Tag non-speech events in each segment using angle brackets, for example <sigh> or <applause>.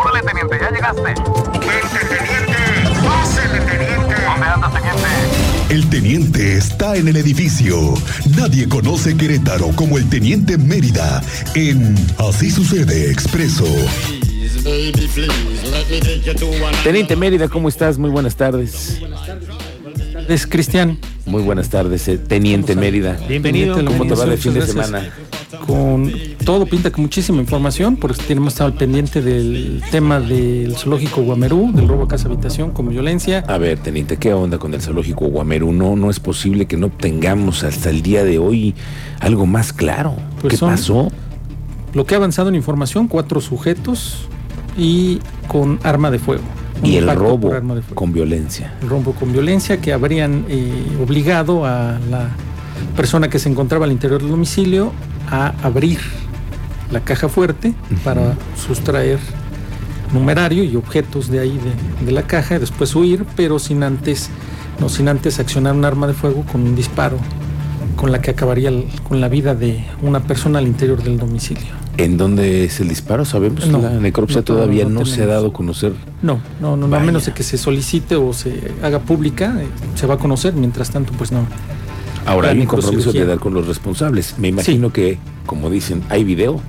Súbale, teniente, ya llegaste. ¡Vente, teniente! ¡Pásele, teniente! ¿Dónde andas, teniente? El teniente está en el edificio. Nadie conoce Querétaro como el teniente Mérida en Así sucede expreso. Teniente Mérida, ¿cómo estás? Muy buenas tardes. Es Cristian. Muy buenas tardes, eh, Teniente Mérida. Bienvenido. ¿Cómo te va de fin de semana? Con todo pinta con muchísima información, porque tenemos estado al pendiente del tema del zoológico Guamerú, del robo a casa habitación con violencia. A ver, Teniente, ¿qué onda con el zoológico Guamerú? No, no es posible que no obtengamos hasta el día de hoy algo más claro. Pues ¿Qué son- pasó? Lo que ha avanzado en información, cuatro sujetos y con arma de fuego. Y el robo con violencia. El robo con violencia que habrían eh, obligado a la persona que se encontraba al interior del domicilio a abrir la caja fuerte para sustraer numerario y objetos de ahí de, de la caja y después huir, pero sin antes, no sin antes accionar un arma de fuego con un disparo con la que acabaría el- con la vida de una persona al interior del domicilio. ¿En dónde es el disparo? ¿Sabemos? No, la necropsia no, todavía no no, se ha dado a conocer. No, no, no, a menos de que se solicite o se haga pública, eh, se va a conocer, mientras tanto, pues no. Ahora hay un compromiso de dar con los responsables. Me imagino que, como dicen, hay video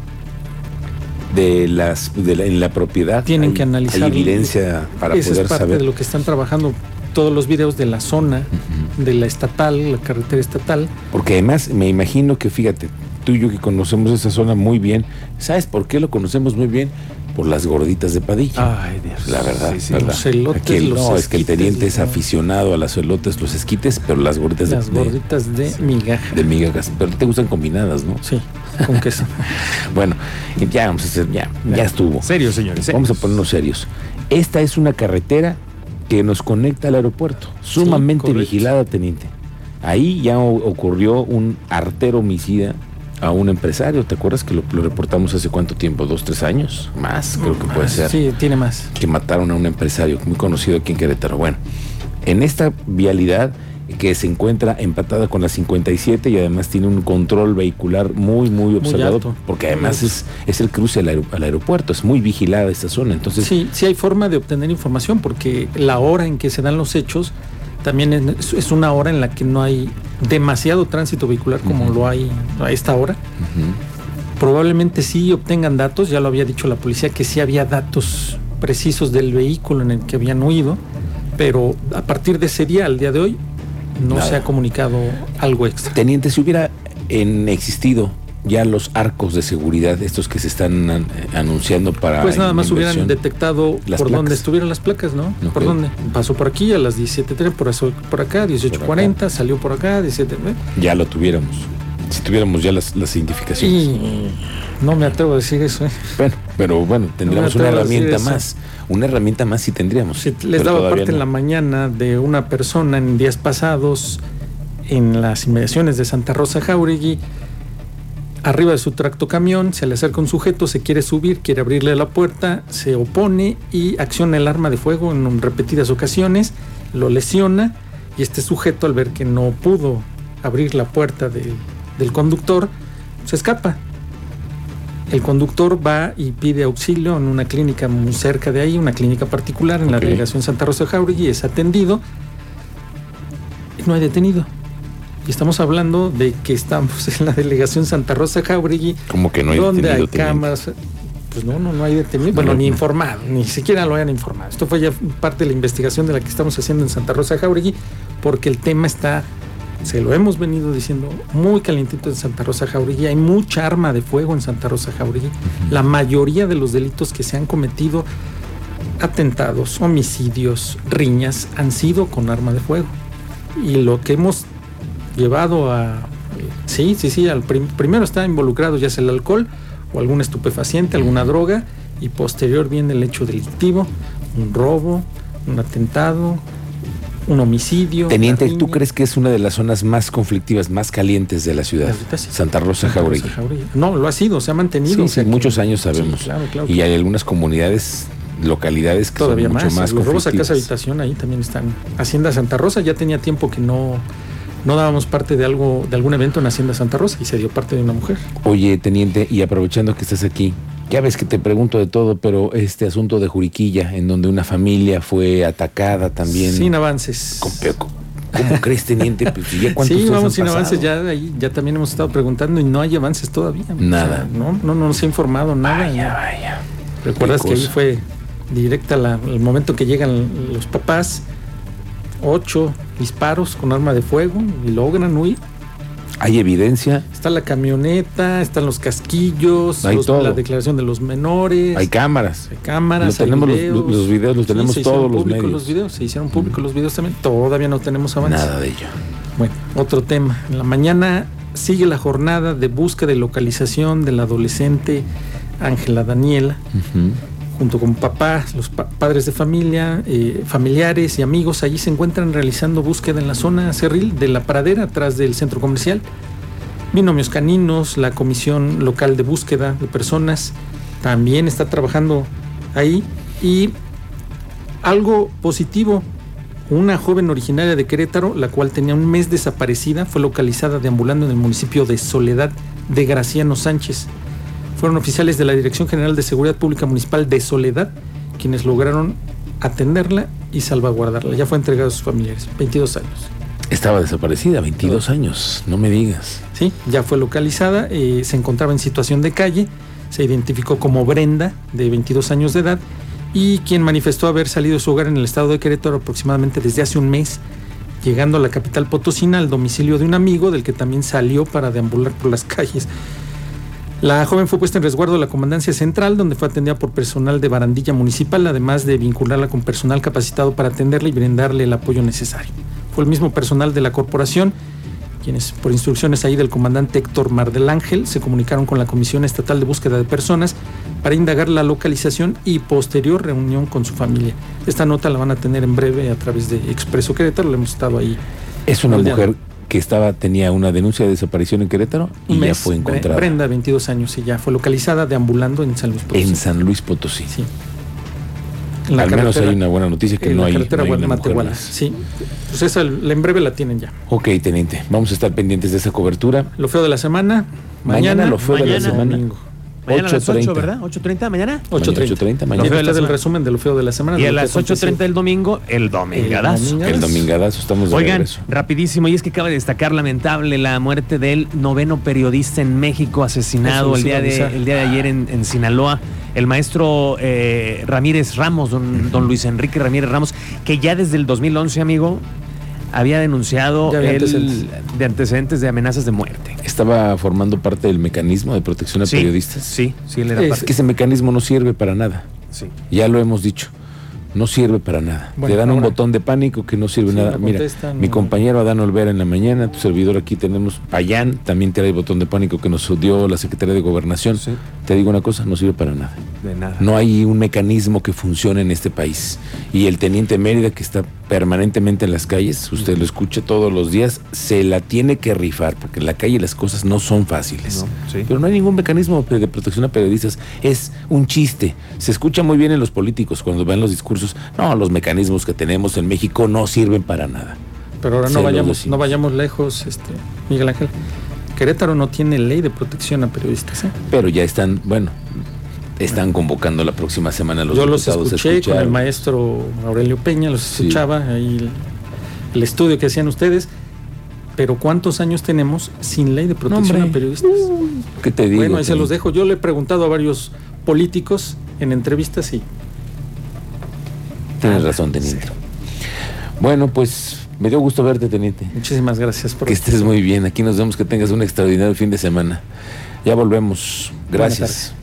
de las de la- en la propiedad. Tienen Hay- que analizar. Hay evidencia para Esa poder es parte saber. de lo que están trabajando todos los videos de la zona, de la estatal, la carretera estatal. Porque además me imagino que, fíjate, tú y yo que conocemos esa zona muy bien, ¿sabes por qué lo conocemos muy bien? Por las gorditas de Padilla. Ay, Dios. La verdad, Sí, sí, ¿verdad? Los elotes, Aquí el- los no, es que el teniente es aficionado a las elotes, los esquites, pero las gorditas de- Las de, gorditas de migaja. de migajas. Pero te gustan combinadas, ¿no? Sí, con queso. <laughs> Bueno, ya vamos a hacer, ya, ya estuvo. Serio, señores. Vamos a ponernos serios. Esta es una carretera que nos conecta al aeropuerto, sumamente vigilada, teniente. Ahí ya ocurrió un artero homicida a un empresario. ¿Te acuerdas que lo, lo reportamos hace cuánto tiempo? ¿Dos, tres años? Más, creo que puede ser. Sí, tiene más. Que mataron a un empresario muy conocido aquí en Querétaro. Bueno, en esta vialidad que se encuentra empatada con la 57 y además tiene un control vehicular muy, muy observado, porque además es, es el cruce al, aer- al aeropuerto, es muy vigilada esta zona. Entonces, Sí, sí hay forma de obtener información porque la hora en que se dan los hechos también es, es una hora en la que no hay demasiado tránsito vehicular como lo hay a esta hora. Probablemente sí obtengan datos, ya lo había dicho la policía que sí había datos precisos del vehículo en el que habían huido, pero a partir de ese día, al día de hoy, no Nada. se ha comunicado algo extra. Teniente, si hubiera en, existido ya los arcos de seguridad, estos que se están an- anunciando para. Pues nada más hubieran detectado por dónde placas. estuvieron las placas, ¿no? ¿Por dónde? Pasó por aquí a las 17.3, por, eso- por acá, 18.40, salió por acá, 17. Ya lo tuviéramos. Si tuviéramos ya las, las identificaciones. Y no me atrevo a decir eso. ¿eh? Bueno, pero bueno, tendríamos una herramienta más. Una herramienta más sí tendríamos. Sí, les daba parte en la mañana de una persona en días pasados en las inmediaciones de Santa Rosa Jauregui. Arriba de su tractocamión se le acerca un sujeto, se quiere subir, quiere abrirle la puerta, se opone y acciona el arma de fuego en repetidas ocasiones, lo lesiona y este sujeto al ver que no pudo abrir la puerta del- del conductor, se escapa. El conductor va y pide auxilio en una clínica muy cerca de ahí, una clínica particular en la delegación Santa Rosa de Jauregui, es atendido y no hay detenido. Y estamos hablando de que estamos <laughs> en la delegación Santa Rosa Jauregui, Como que no hay donde hay cámaras. Pues no, no, no hay detenido. Bueno, No, ni no. informado, ni siquiera lo hayan informado. Esto fue ya parte de la investigación de la que estamos haciendo en Santa Rosa Jauregui, porque el tema está, se lo hemos venido diciendo, muy calientito en Santa Rosa Jauregui. Hay mucha arma de fuego en Santa Rosa Jauregui. La mayoría de los delitos que se han cometido, atentados, homicidios, riñas, han sido con arma de fuego. Y lo que hemos llevado a... Sí, sí, sí, al prim- primero está involucrado ya sea el alcohol o algún estupefaciente, alguna droga, y posterior viene el hecho delictivo, un robo, un atentado, un homicidio. Teniente, ¿tú crees que es una de las zonas más conflictivas, más calientes de la ciudad? Ahorita sí. Santa Rosa Jauregui. No, lo ha sido, se ha mantenido. Sí, o sea muchos años sabemos. Claro, claro. Y hay algunas comunidades, localidades que Todavía son mucho más. más, Los robos a casa habitación ahí también están. Hacienda Santa Rosa ya tenía tiempo que no, no dábamos parte de algo, de algún evento en Hacienda Santa Rosa y se dio parte de una mujer. Oye, teniente, y aprovechando que estás aquí, Ya ves que te pregunto de todo, pero este asunto de Juriquilla, en donde una familia fue atacada también. Sin avances. Con- pero, ¿Cómo crees, teniente? Pues, ¿ya <laughs> cuántos Sí, vamos sin pasado? avances. Ya, ahí, ya también hemos estado preguntando y no hay avances todavía. O sea, Nada. no, no, no nos ha informado nada. Vaya, vaya. Recuerdas que ahí fue directa la- el momento que llegan los papás, ocho disparos con arma de fuego y logran huir. ¿Hay evidencia? Está la camioneta, están los casquillos, los- la declaración de los menores, Hay cámaras. hay cámaras, Lo hay tenemos los- videos. los videos, los tenemos se todos los medios. los videos, se hicieron públicos los videos también. Todavía no tenemos avances. Nada de ello. Bueno, otro tema. En la mañana sigue la jornada de búsqueda y localización de la adolescente Ángela Daniela. Junto con papás, los pa- padres de familia, eh, familiares y amigos. Allí se encuentran realizando búsqueda en la zona cerril de la pradera, atrás del centro comercial. Binomios caninos, la Comisión Local de Búsqueda de Personas también está trabajando ahí. Y algo positivo, una joven originaria de Querétaro, la cual tenía un mes desaparecida, fue localizada deambulando en el municipio de Soledad de Graciano Sánchez. Fueron oficiales de la Dirección General de Seguridad Pública Municipal de Soledad quienes lograron atenderla y salvaguardarla. Ya fue entregada a sus familiares, 22 años. Estaba desaparecida, 22 años, no me digas. Sí, ya fue localizada, eh, se encontraba en situación de calle, se identificó como Brenda, de 22 años de edad, y quien manifestó haber salido de su hogar en el estado de Querétaro aproximadamente desde hace un mes, llegando a la capital potosina al domicilio de un amigo del que también salió para deambular por las calles. La joven fue puesta en resguardo de la Comandancia Central, donde fue atendida por personal de barandilla municipal, además de vincularla con personal capacitado para atenderla y brindarle el apoyo necesario. Fue el mismo personal de la corporación quienes por instrucciones ahí del comandante Héctor Mar del Ángel se comunicaron con la Comisión Estatal de Búsqueda de Personas para indagar la localización y posterior reunión con su familia. Esta nota la van a tener en breve a través de Expreso Querétaro, le hemos estado ahí Es una mujer que estaba tenía una denuncia de desaparición en Querétaro y un ya mes. fue encontrada Brenda, 22 años, y ya fue localizada deambulando en San Luis Potosí. en San Luis Potosí. Sí. En Al menos hay una buena noticia que en no la hay, carretera no hay una. Sí, pues esa la- en breve la tienen ya. Ok, teniente, vamos a estar pendientes de esa cobertura. Lo feo de la semana, Mañana, mañana, lo feo de la mañana. semana. domingo. Mañana a las 8, 8:30. ¿verdad? 8.30 mañana. 8.30. 8:30 Mañana de la el resumen de lo feo de la semana. Y a las 8.30 aconteció. del domingo, el domingadazo. domingo. El domingadazo estamos de Oigan, regreso. rapidísimo, y es que acaba de destacar lamentable la muerte del noveno periodista en México asesinado el día, de, el día de ayer en, en Sinaloa. El maestro eh, Ramírez Ramos, don, don Luis Enrique Ramírez Ramos, que ya desde el 2011, amigo, había denunciado había el- antecedentes. de antecedentes de amenazas de muerte. Estaba formando parte del mecanismo de protección a Sí, periodistas. Sí, sí, él era Es parte. Que ese mecanismo no sirve para nada. Sí. Ya lo hemos dicho. No sirve para nada. Bueno, Te dan un botón de pánico que no sirve Sí, nada. no Mira, mi compañero Adán Olvera en la mañana, tu servidor aquí tenemos Payán, también trae botón de pánico que nos dio la Secretaría de Gobernación. Sí. Te digo una cosa, no sirve para nada. De nada. No hay un mecanismo que funcione en este país. Y el teniente Mérida, que está permanentemente en las calles, usted lo escucha todos los días, se la tiene que rifar, porque en la calle las cosas no son fáciles. No, sí. Pero no hay ningún mecanismo de protección a periodistas. Es un chiste. Se escucha muy bien en los políticos cuando ven los discursos. No, los mecanismos que tenemos en México no sirven para nada. Pero ahora no vayamos, no vayamos lejos, este, Miguel Ángel. Querétaro no tiene ley de protección a periodistas. ¿eh? Pero ya están, bueno, están convocando la próxima semana a los Yo los escuché con el maestro Aurelio Peña, los Sí. escuchaba ahí el, el estudio que hacían ustedes. Pero ¿cuántos años tenemos sin ley de protección a periodistas? ¿Qué te digo? bueno, ahí se los dejo. Yo le he preguntado a varios políticos en entrevistas y Tienes razón, teniente. Bueno, pues me dio gusto verte, teniente. muchísimas gracias por Que estés muy bien. Aquí nos vemos que tengas un extraordinario fin de semana. Ya volvemos. Gracias.